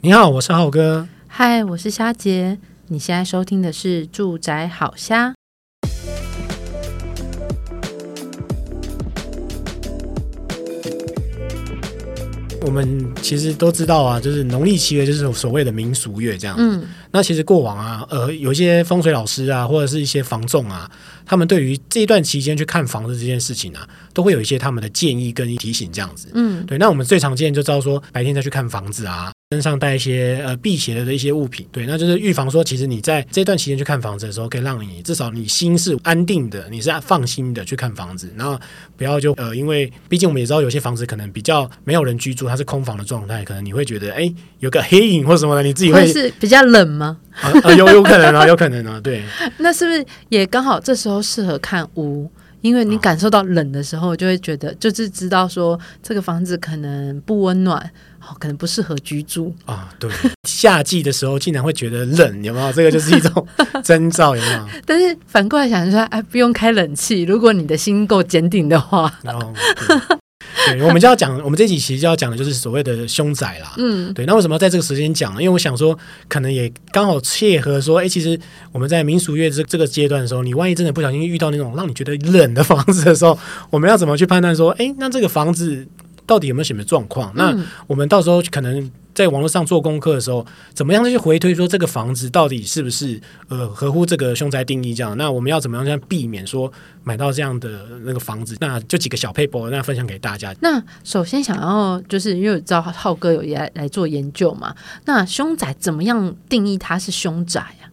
你好，我是浩哥。嗨，我是虾姐。你现在收听的是《住宅好虾》。我们其实都知道啊，就是农历七月就是所谓的民俗月这样。嗯，那其实过往啊，呃，有一些风水老师啊，或者是一些房仲啊，他们对于这一段期间去看房子这件事情啊，都会有一些他们的建议跟提醒这样子。嗯，对。那我们最常见就知道说，白天再去看房子啊。身上带一些呃辟邪的一些物品，对，那就是预防说，其实你在这段期间去看房子的时候，可以让你至少你心是安定的，你是放心的去看房子，然后不要就呃，因为毕竟我们也知道有些房子可能比较没有人居住，它是空房的状态，可能你会觉得哎有个黑影或什么的，你自己会，是比较冷吗？有有可能啊，有可能啊，对。那是不是也刚好这时候适合看屋？因为你感受到冷的时候，就会觉得就是知道说这个房子可能不温暖。可能不适合居住啊，对，夏季的时候竟然会觉得冷，有没有？这个就是一种 征兆，有没有？但是反过来想说，哎，不用开冷气，如果你的心够坚定的话。然后，对，我们就要讲，我们这集其实就要讲的就是所谓的凶宅啦。嗯，对。那为什么要在这个时间讲呢？因为我想说，可能也刚好切合说，哎，其实我们在民俗月这这个阶段的时候，你万一真的不小心遇到那种让你觉得冷的房子的时候，我们要怎么去判断说，哎，那这个房子？到底有没有什么状况？那我们到时候可能在网络上做功课的时候，怎么样去回推说这个房子到底是不是呃合乎这个凶宅定义？这样，那我们要怎么样这样避免说买到这样的那个房子？那就几个小撇步，那分享给大家。那首先想要就是因为我知道浩哥有来来做研究嘛，那凶宅怎么样定义它是凶宅啊？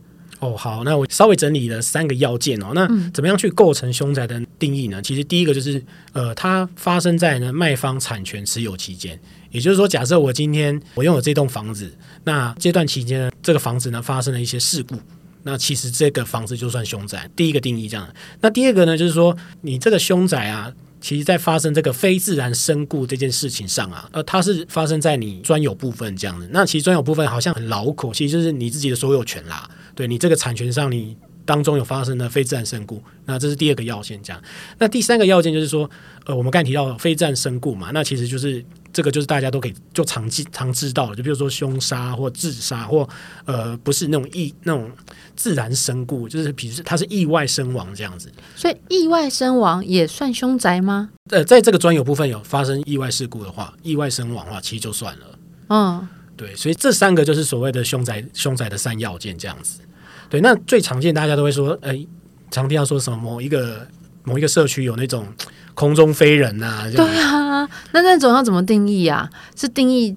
哦，好，那我稍微整理了三个要件哦。那怎么样去构成凶宅的定义呢？其实第一个就是，呃，它发生在呢卖方产权持有期间，也就是说，假设我今天我拥有这栋房子，那这段期间呢，这个房子呢发生了一些事故，那其实这个房子就算凶宅。第一个定义这样。那第二个呢，就是说你这个凶宅啊。其实，在发生这个非自然身故这件事情上啊，呃，它是发生在你专有部分这样子。那其实专有部分好像很牢口，其实就是你自己的所有权啦。对你这个产权上，你当中有发生的非自然身故，那这是第二个要件。这样，那第三个要件就是说，呃，我们刚才提到非自然身故嘛，那其实就是。这个就是大家都可以就常记常知道的，就比如说凶杀或自杀或呃不是那种意那种自然身故，就是比如他是意外身亡这样子。所以意外身亡也算凶宅吗？呃，在这个专有部分有发生意外事故的话，意外身亡的话，其实就算了。嗯，对，所以这三个就是所谓的凶宅凶宅的三要件这样子。对，那最常见大家都会说，哎，常听到说什么某一个某一个社区有那种。空中飞人呐、啊，对啊，那那种要怎么定义啊？是定义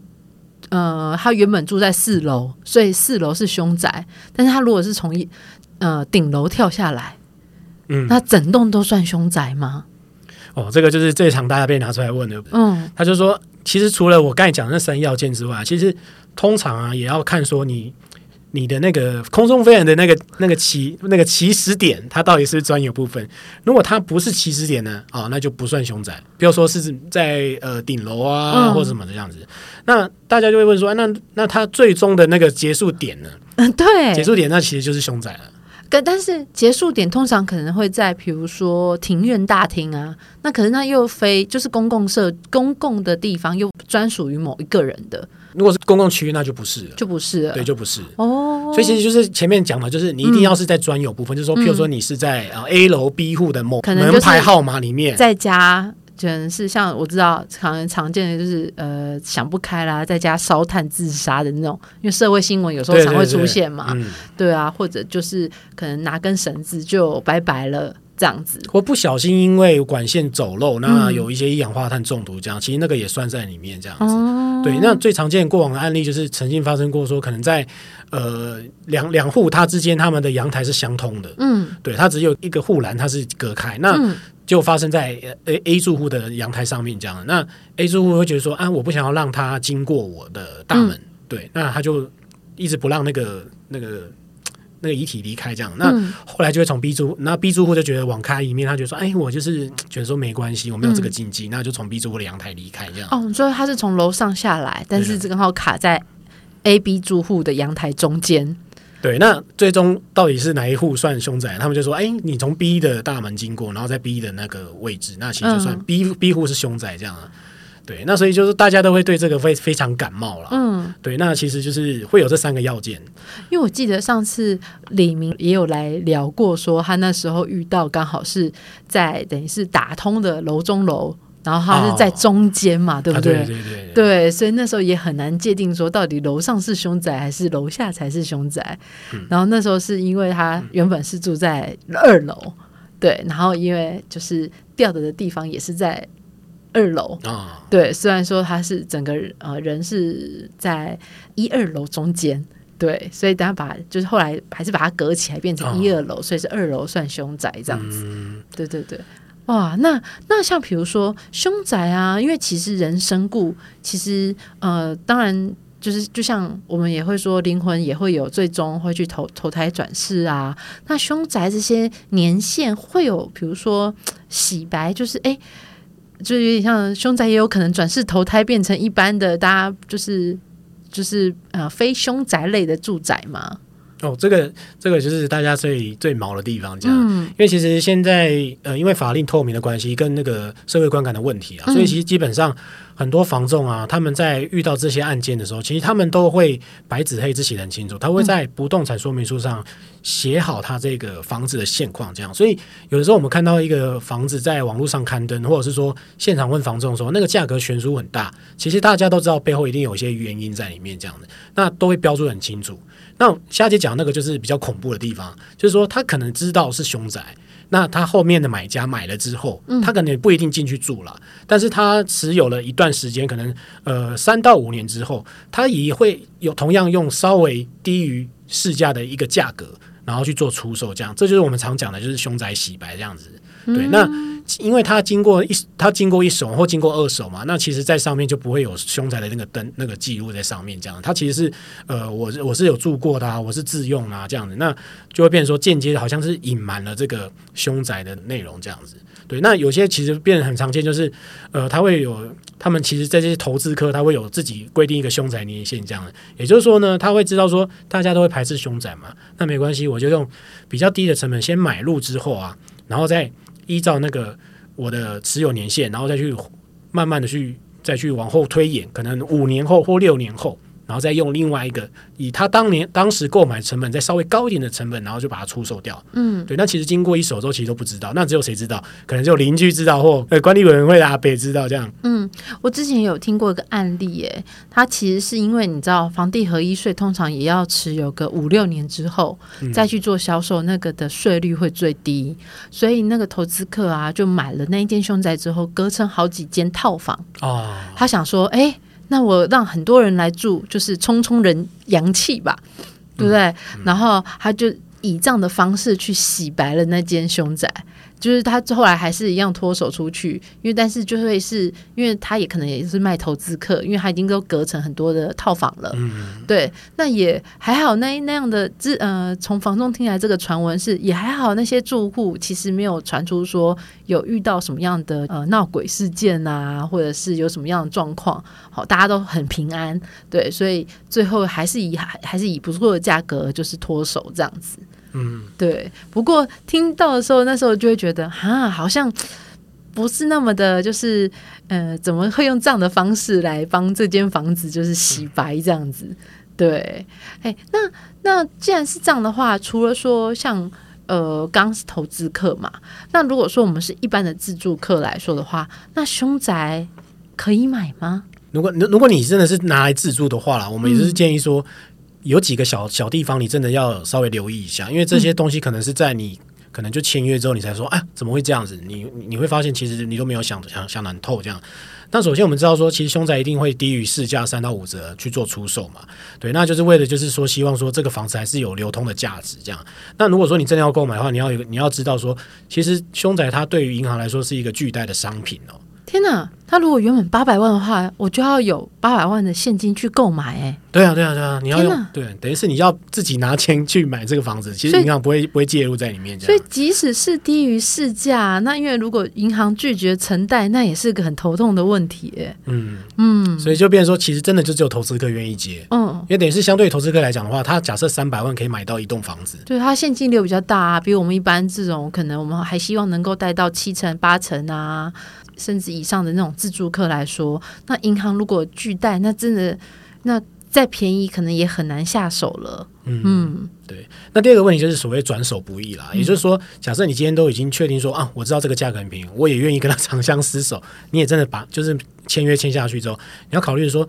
呃，他原本住在四楼，所以四楼是凶宅。但是他如果是从一呃顶楼跳下来，嗯，那整栋都算凶宅吗？哦，这个就是最常大家被拿出来问的。嗯，他就说，其实除了我刚才讲的那三要件之外，其实通常啊，也要看说你。你的那个空中飞人的那个那个起那个起始点，它到底是专有部分？如果它不是起始点呢？啊、哦，那就不算凶宅。比如说是在呃顶楼啊，或者什么的样子。那大家就会问说，那那它最终的那个结束点呢？嗯，对，结束点那其实就是凶宅了。但但是结束点通常可能会在比如说庭院大厅啊，那可是它又非就是公共设公共的地方，又专属于某一个人的。如果是公共区域，那就不是了，就不是了，对，就不是哦。所以其实就是前面讲的，就是你一定要是在专有部分，嗯、就是说，譬如说你是在啊 A 楼 B 户的某门牌号码里面，在家可能是像我知道常常见的就是呃想不开啦，在家烧炭自杀的那种，因为社会新闻有时候常会出现嘛，对，对，对，嗯、对啊，或者就是可能拿根绳子就拜拜了。这样子，或不小心因为管线走漏，那有一些一氧化碳中毒，这样、嗯、其实那个也算在里面。这样子，哦、对。那最常见过往的案例就是曾经发生过，说可能在呃两两户它之间，他们的阳台是相通的，嗯，对，它只有一个护栏，它是隔开，那就发生在 A A 住户的阳台上面这样。那 A 住户会觉得说啊，我不想要让他经过我的大门，嗯、对，那他就一直不让那个那个。那个遗体离开这样，那后来就会从 B 住，那 B 住户就觉得网开一面，他就说：“哎，我就是觉得说没关系，我没有这个禁忌，嗯、那就从 B 住户的阳台离开这样。”哦，所以他是从楼上下来，但是刚好卡在 A、B 住户的阳台中间。对，那最终到底是哪一户算凶宅？他们就说：“哎，你从 B 的大门经过，然后在 B 的那个位置，那其实就算 B、嗯、B 户是凶宅这样。”对，那所以就是大家都会对这个非非常感冒了。嗯，对，那其实就是会有这三个要件。因为我记得上次李明也有来聊过，说他那时候遇到刚好是在等于是打通的楼中楼。然后他是在中间嘛，哦、对不对？啊、对对对，对，对，所以那时候也很难界定说到底楼上是凶宅还是楼下才是凶宅。嗯、然后那时候是因为他原本是住在二楼，嗯、对，然后因为就是掉的的地方也是在二楼啊，哦、对，虽然说他是整个呃人是在一二楼中间，对，所以等下把就是后来还是把它隔起来变成一二楼，哦、所以是二楼算凶宅这样子。嗯、对对对。哇，那那像比如说凶宅啊，因为其实人身故，其实呃，当然就是就像我们也会说，灵魂也会有最终会去投投胎转世啊。那凶宅这些年限会有，比如说洗白，就是哎，就有点像凶宅也有可能转世投胎变成一般的，大家就是就是呃非凶宅类的住宅嘛。哦，这个这个就是大家最最毛的地方，这样，嗯、因为其实现在呃，因为法令透明的关系，跟那个社会观感的问题啊，嗯、所以其实基本上很多房仲啊，他们在遇到这些案件的时候，其实他们都会白纸黑字写得很清楚，他会在不动产说明书上写好他这个房子的现况，这样。所以有的时候我们看到一个房子在网络上刊登，或者是说现场问房仲说那个价格悬殊很大，其实大家都知道背后一定有一些原因在里面，这样的，那都会标注很清楚。那下节讲那个就是比较恐怖的地方，就是说他可能知道是凶宅，那他后面的买家买了之后，他可能也不一定进去住了，嗯、但是他持有了一段时间，可能呃三到五年之后，他也会有同样用稍微低于市价的一个价格，然后去做出售，这样，这就是我们常讲的，就是凶宅洗白这样子。对，那因为它经过一，它经过一手或经过二手嘛，那其实，在上面就不会有凶宅的那个灯那个记录在上面，这样，它其实是呃，我我是有住过的啊，我是自用啊，这样子，那就会变成说间接的，好像是隐瞒了这个凶宅的内容，这样子。对，那有些其实变得很常见，就是呃，他会有他们其实在这些投资科，他会有自己规定一个凶宅年限，这样的，也就是说呢，他会知道说大家都会排斥凶宅嘛，那没关系，我就用比较低的成本先买入之后啊，然后再。依照那个我的持有年限，然后再去慢慢的去再去往后推演，可能五年后或六年后。然后再用另外一个以他当年当时购买成本再稍微高一点的成本，然后就把它出售掉。嗯，对。那其实经过一手之后，其实都不知道。那只有谁知道？可能只有邻居知道，或呃管理委员会的阿伯知道这样。嗯，我之前有听过一个案例，耶，他其实是因为你知道，房地合一税通常也要持有个五六年之后再去做销售，那个的税率会最低。嗯、所以那个投资客啊，就买了那一间凶宅之后，隔成好几间套房。哦，他想说，哎。那我让很多人来住，就是冲冲人阳气吧，对不对？嗯嗯、然后他就以这样的方式去洗白了那间凶宅。就是他后来还是一样脱手出去，因为但是就会是因为他也可能也是卖投资客，因为他已经都隔成很多的套房了。嗯，对，那也还好那，那那样的这呃，从房东听来这个传闻是也还好，那些住户其实没有传出说有遇到什么样的呃闹鬼事件啊，或者是有什么样的状况，好，大家都很平安。对，所以最后还是以还还是以不错的价格就是脱手这样子。嗯，对。不过听到的时候，那时候就会觉得，哈，好像不是那么的，就是，呃，怎么会用这样的方式来帮这间房子就是洗白这样子？嗯、对，哎，那那既然是这样的话，除了说像呃，刚是投资客嘛，那如果说我们是一般的自住客来说的话，那凶宅可以买吗？如果如果你真的是拿来自住的话啦，我们也是建议说。嗯有几个小小地方，你真的要稍微留意一下，因为这些东西可能是在你可能就签约之后，你才说，哎，怎么会这样子？你你会发现，其实你都没有想想想难透这样。那首先我们知道说，其实凶宅一定会低于市价三到五折去做出售嘛，对，那就是为了就是说，希望说这个房子还是有流通的价值这样。那如果说你真的要购买的话，你要有你要知道说，其实凶宅它对于银行来说是一个巨大的商品哦。天哪！他如果原本八百万的话，我就要有八百万的现金去购买，哎，对啊，对啊，对啊，你要用，对，等于是你要自己拿钱去买这个房子，其实银行不会不会介入在里面。所以即使是低于市价，那因为如果银行拒绝承贷，那也是个很头痛的问题，哎，嗯嗯，嗯所以就变成说，其实真的就只有投资客愿意接，嗯，因为等于是相对于投资客来讲的话，他假设三百万可以买到一栋房子，对，他现金流比较大啊，比我们一般这种可能我们还希望能够贷到七成八成啊。甚至以上的那种自助客来说，那银行如果拒贷，那真的那再便宜可能也很难下手了。嗯，嗯对。那第二个问题就是所谓转手不易啦，嗯、也就是说，假设你今天都已经确定说啊，我知道这个价格很便宜，我也愿意跟他长相厮守，你也真的把就是签约签下去之后，你要考虑说。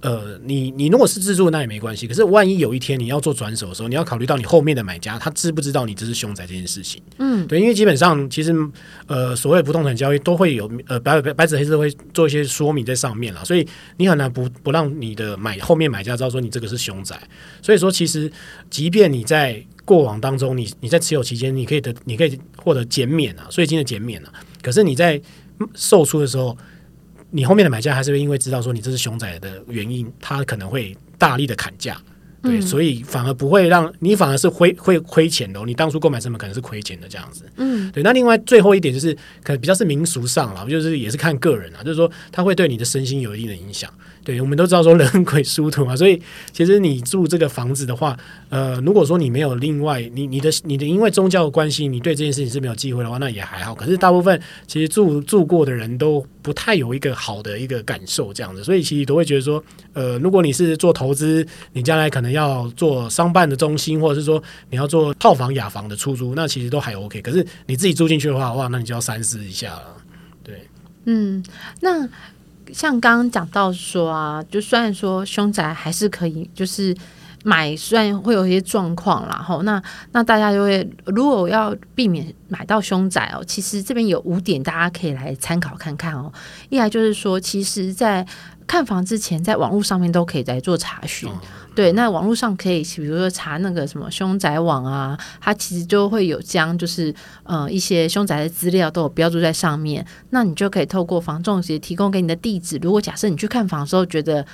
呃，你你如果是自住，那也没关系。可是万一有一天你要做转手的时候，你要考虑到你后面的买家他知不知道你这是凶宅这件事情。嗯，对，因为基本上其实呃，所谓不动产交易都会有呃白白纸黑字会做一些说明在上面了，所以你很难不不让你的买后面买家知道说你这个是凶宅。所以说，其实即便你在过往当中，你你在持有期间，你可以得你可以获得减免啊，税金的减免啊。可是你在售出的时候。你后面的买家还是会因为知道说你这是凶宅的原因，他可能会大力的砍价，对，嗯、所以反而不会让你反而是亏会亏钱的、哦。你当初购买成本可能是亏钱的这样子，嗯，对。那另外最后一点就是可能比较是民俗上了，就是也是看个人啊，就是说他会对你的身心有一定的影响。对，我们都知道说人鬼殊途嘛，所以其实你住这个房子的话，呃，如果说你没有另外你你的你的因为宗教的关系，你对这件事情是没有忌讳的话，那也还好。可是大部分其实住住过的人都不太有一个好的一个感受，这样子，所以其实都会觉得说，呃，如果你是做投资，你将来可能要做商办的中心，或者是说你要做套房雅房的出租，那其实都还 OK。可是你自己住进去的话，哇，那你就要三思一下了。对，嗯，那。像刚刚讲到说啊，就虽然说凶宅还是可以，就是买，虽然会有一些状况啦，吼，那那大家就会，如果要避免买到凶宅哦，其实这边有五点大家可以来参考看看哦。一来就是说，其实，在看房之前，在网络上面都可以来做查询。对，那网络上可以，比如说查那个什么凶宅网啊，它其实就会有将就是呃一些凶宅的资料都有标注在上面。那你就可以透过房仲直接提供给你的地址。如果假设你去看房的时候觉得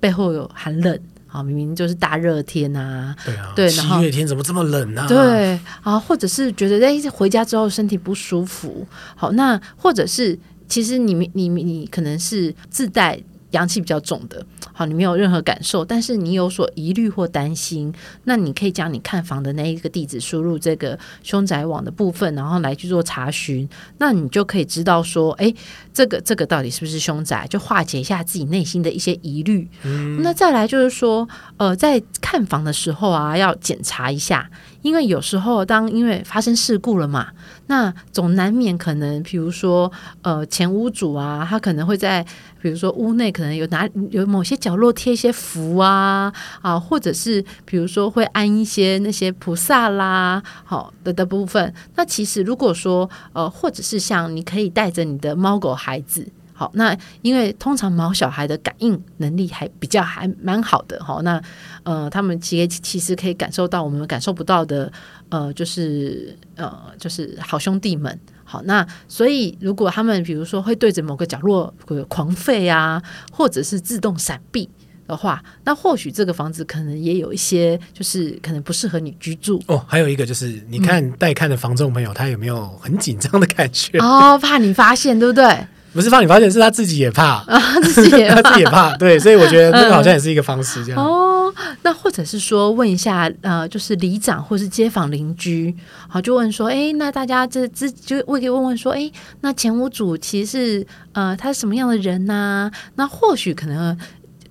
背后有寒冷啊，明明就是大热天啊，对啊，对，七月天怎么这么冷呢？啊？对啊，或者是觉得哎回家之后身体不舒服，好，那或者是其实你你你，你可能是自带。阳气比较重的，好，你没有任何感受，但是你有所疑虑或担心，那你可以将你看房的那一个地址输入这个凶宅网的部分，然后来去做查询，那你就可以知道说，哎，这个这个到底是不是凶宅，就化解一下自己内心的一些疑虑。嗯，那再来就是说，呃，在看房的时候啊，要检查一下。因为有时候，当因为发生事故了嘛，那总难免可能，比如说，呃，前屋主啊，他可能会在，比如说屋内可能有哪有某些角落贴一些符啊，啊，或者是比如说会安一些那些菩萨啦，好的的部分。那其实如果说，呃，或者是像你可以带着你的猫狗孩子。好，那因为通常毛小孩的感应能力还比较还蛮好的哈，那呃，他们其实其实可以感受到我们感受不到的，呃，就是呃，就是好兄弟们。好，那所以如果他们比如说会对着某个角落狂吠啊，或者是自动闪避的话，那或许这个房子可能也有一些就是可能不适合你居住哦。还有一个就是，你看带看的房仲朋友，他有没有很紧张的感觉？哦，怕你发现，对不对？不是怕你发现，是他自己也怕啊，自己也怕，他自己也怕。对，所以我觉得这个好像也是一个方式，这样、嗯。哦，那或者是说问一下，呃，就是里长或是街坊邻居，好，就问说，哎，那大家这这就我可以问问说，哎，那前五组其实是呃，他是什么样的人呢、啊？那或许可能。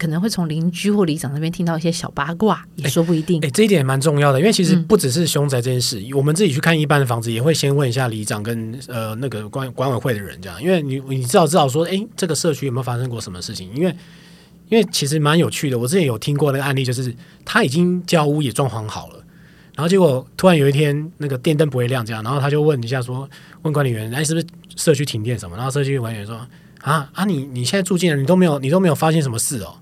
可能会从邻居或里长那边听到一些小八卦，也说不一定。哎、欸欸，这一点蛮重要的，因为其实不只是凶宅这件事，嗯、我们自己去看一般的房子，也会先问一下里长跟呃那个管管委会的人，这样，因为你你至少知道说，哎、欸，这个社区有没有发生过什么事情？因为因为其实蛮有趣的，我之前有听过那个案例，就是他已经交屋也装潢好了，然后结果突然有一天那个电灯不会亮，这样，然后他就问一下说，问管理员，哎、欸，是不是社区停电什么？然后社区管理员说，啊啊，你你现在住进来，你都没有你都没有发现什么事哦。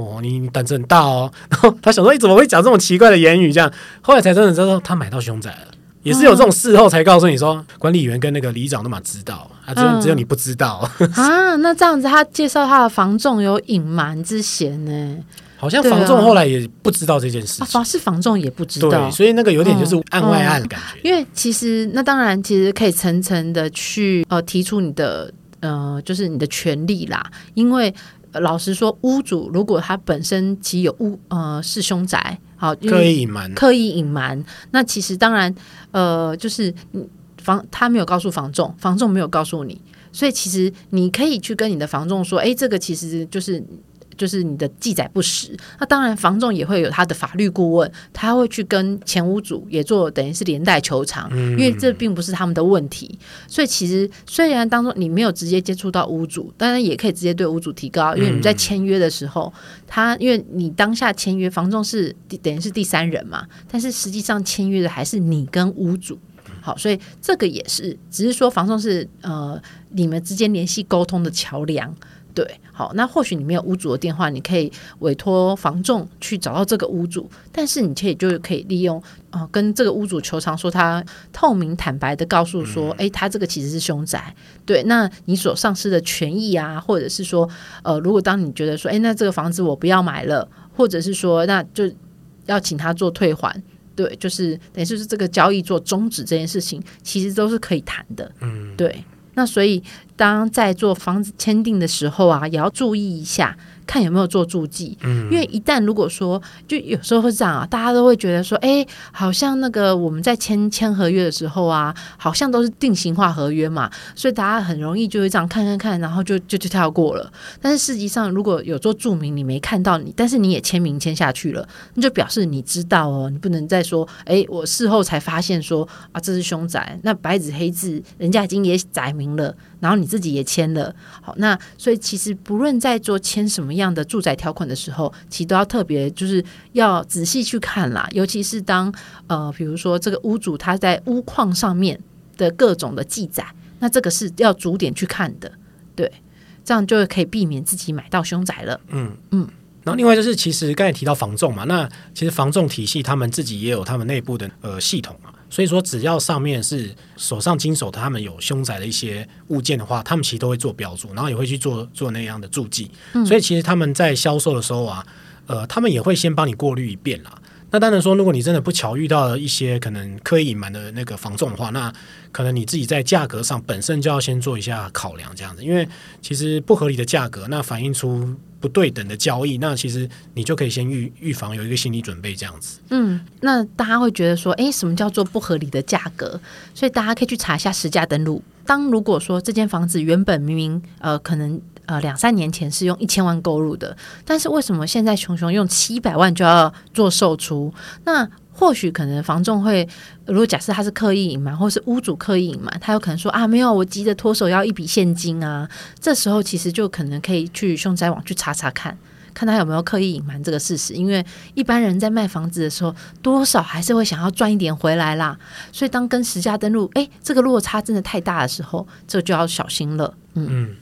哦，你胆子很大哦。然 后他想说，你怎么会讲这种奇怪的言语？这样，后来才真的知道他买到凶宅了，也是有这种事后才告诉你说，嗯、管理员跟那个里长都嘛知道，啊，只有只有你不知道、嗯、啊。那这样子，他介绍他的房仲有隐瞒之嫌呢？好像房仲后来也不知道这件事情，啊、是房仲也不知道，对，所以那个有点就是案外案的感觉。嗯嗯、因为其实那当然，其实可以层层的去呃提出你的呃就是你的权利啦，因为。老实说，屋主如果他本身其有屋呃是凶宅，好刻意隐瞒，刻意隐瞒，那其实当然呃就是房他没有告诉房仲，房仲没有告诉你，所以其实你可以去跟你的房仲说，哎，这个其实就是。就是你的记载不实，那当然房仲也会有他的法律顾问，他会去跟前屋主也做等于是连带求偿，嗯、因为这并不是他们的问题。所以其实虽然当中你没有直接接触到屋主，当然也可以直接对屋主提高，因为你在签约的时候，他因为你当下签约，房仲是等于是第三人嘛，但是实际上签约的还是你跟屋主。好，所以这个也是，只是说房仲是呃你们之间联系沟通的桥梁。对，好，那或许你没有屋主的电话，你可以委托房仲去找到这个屋主，但是你可以就可以利用呃跟这个屋主求偿，说他透明坦白的告诉说，哎、嗯，他这个其实是凶宅，对，那你所丧失的权益啊，或者是说，呃，如果当你觉得说，哎，那这个房子我不要买了，或者是说，那就要请他做退还，对，就是等于就是这个交易做终止这件事情，其实都是可以谈的，嗯，对。那所以，当在做房子签订的时候啊，也要注意一下。看有没有做注记，嗯，因为一旦如果说，就有时候会这样啊，大家都会觉得说，哎，好像那个我们在签签合约的时候啊，好像都是定型化合约嘛，所以大家很容易就会这样看看看，然后就就就跳过了。但是实际上，如果有做注明，你没看到你，但是你也签名签下去了，那就表示你知道哦，你不能再说，哎，我事后才发现说啊，这是凶宅，那白纸黑字，人家已经也载明了，然后你自己也签了，好，那所以其实不论在做签什么样的住宅条款的时候，其实都要特别就是要仔细去看啦，尤其是当呃，比如说这个屋主他在屋况上面的各种的记载，那这个是要逐点去看的，对，这样就可以避免自己买到凶宅了。嗯嗯，然后另外就是，其实刚才提到房仲嘛，那其实房仲体系他们自己也有他们内部的呃系统啊。所以说，只要上面是手上经手，他们有凶宅的一些物件的话，他们其实都会做标注，然后也会去做做那样的注记。所以其实他们在销售的时候啊，呃，他们也会先帮你过滤一遍啦。那当然说，如果你真的不巧遇到了一些可能刻意隐瞒的那个房仲的话，那可能你自己在价格上本身就要先做一下考量，这样子，因为其实不合理的价格，那反映出。不对等的交易，那其实你就可以先预预防，有一个心理准备，这样子。嗯，那大家会觉得说，哎，什么叫做不合理的价格？所以大家可以去查一下实价登录。当如果说这间房子原本明明呃可能呃两三年前是用一千万购入的，但是为什么现在熊熊用七百万就要做售出？那或许可能房仲会，如果假设他是刻意隐瞒，或是屋主刻意隐瞒，他有可能说啊，没有，我急着脱手要一笔现金啊。这时候其实就可能可以去凶宅网去查查看，看他有没有刻意隐瞒这个事实。因为一般人在卖房子的时候，多少还是会想要赚一点回来啦。所以当跟实价登录，诶，这个落差真的太大的时候，这就要小心了。嗯。嗯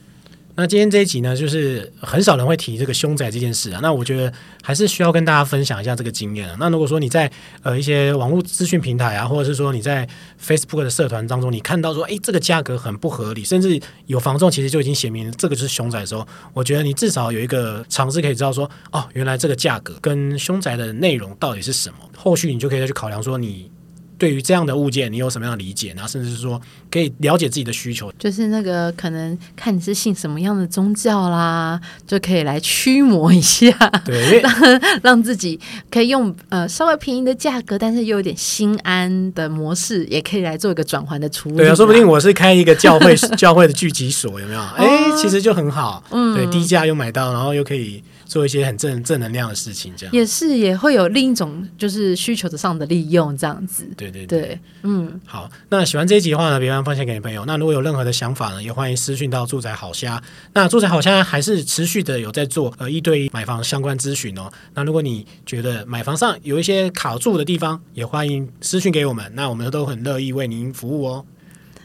那今天这一集呢，就是很少人会提这个凶宅这件事啊。那我觉得还是需要跟大家分享一下这个经验啊。那如果说你在呃一些网络资讯平台啊，或者是说你在 Facebook 的社团当中，你看到说，哎，这个价格很不合理，甚至有房仲其实就已经写明这个就是凶宅的时候，我觉得你至少有一个尝试可以知道说，哦，原来这个价格跟凶宅的内容到底是什么，后续你就可以再去考量说你。对于这样的物件，你有什么样的理解然后？甚至是说，可以了解自己的需求，就是那个可能看你是信什么样的宗教啦，就可以来驱魔一下，对，让让自己可以用呃稍微便宜的价格，但是又有点心安的模式，也可以来做一个转换的处理。对啊，说不定我是开一个教会 教会的聚集所，有没有？哎，其实就很好，嗯，对，低价又买到，然后又可以。做一些很正正能量的事情，这样也是也会有另一种就是需求的上的利用，这样子。对对对，对，嗯，好。那喜欢这一集的话呢，别忘分享给你朋友。那如果有任何的想法呢，也欢迎私讯到住宅好虾。那住宅好虾还是持续的有在做呃一对一买房相关咨询哦。那如果你觉得买房上有一些卡住的地方，也欢迎私讯给我们，那我们都很乐意为您服务哦。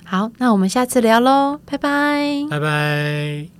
好，那我们下次聊喽，拜拜，拜拜。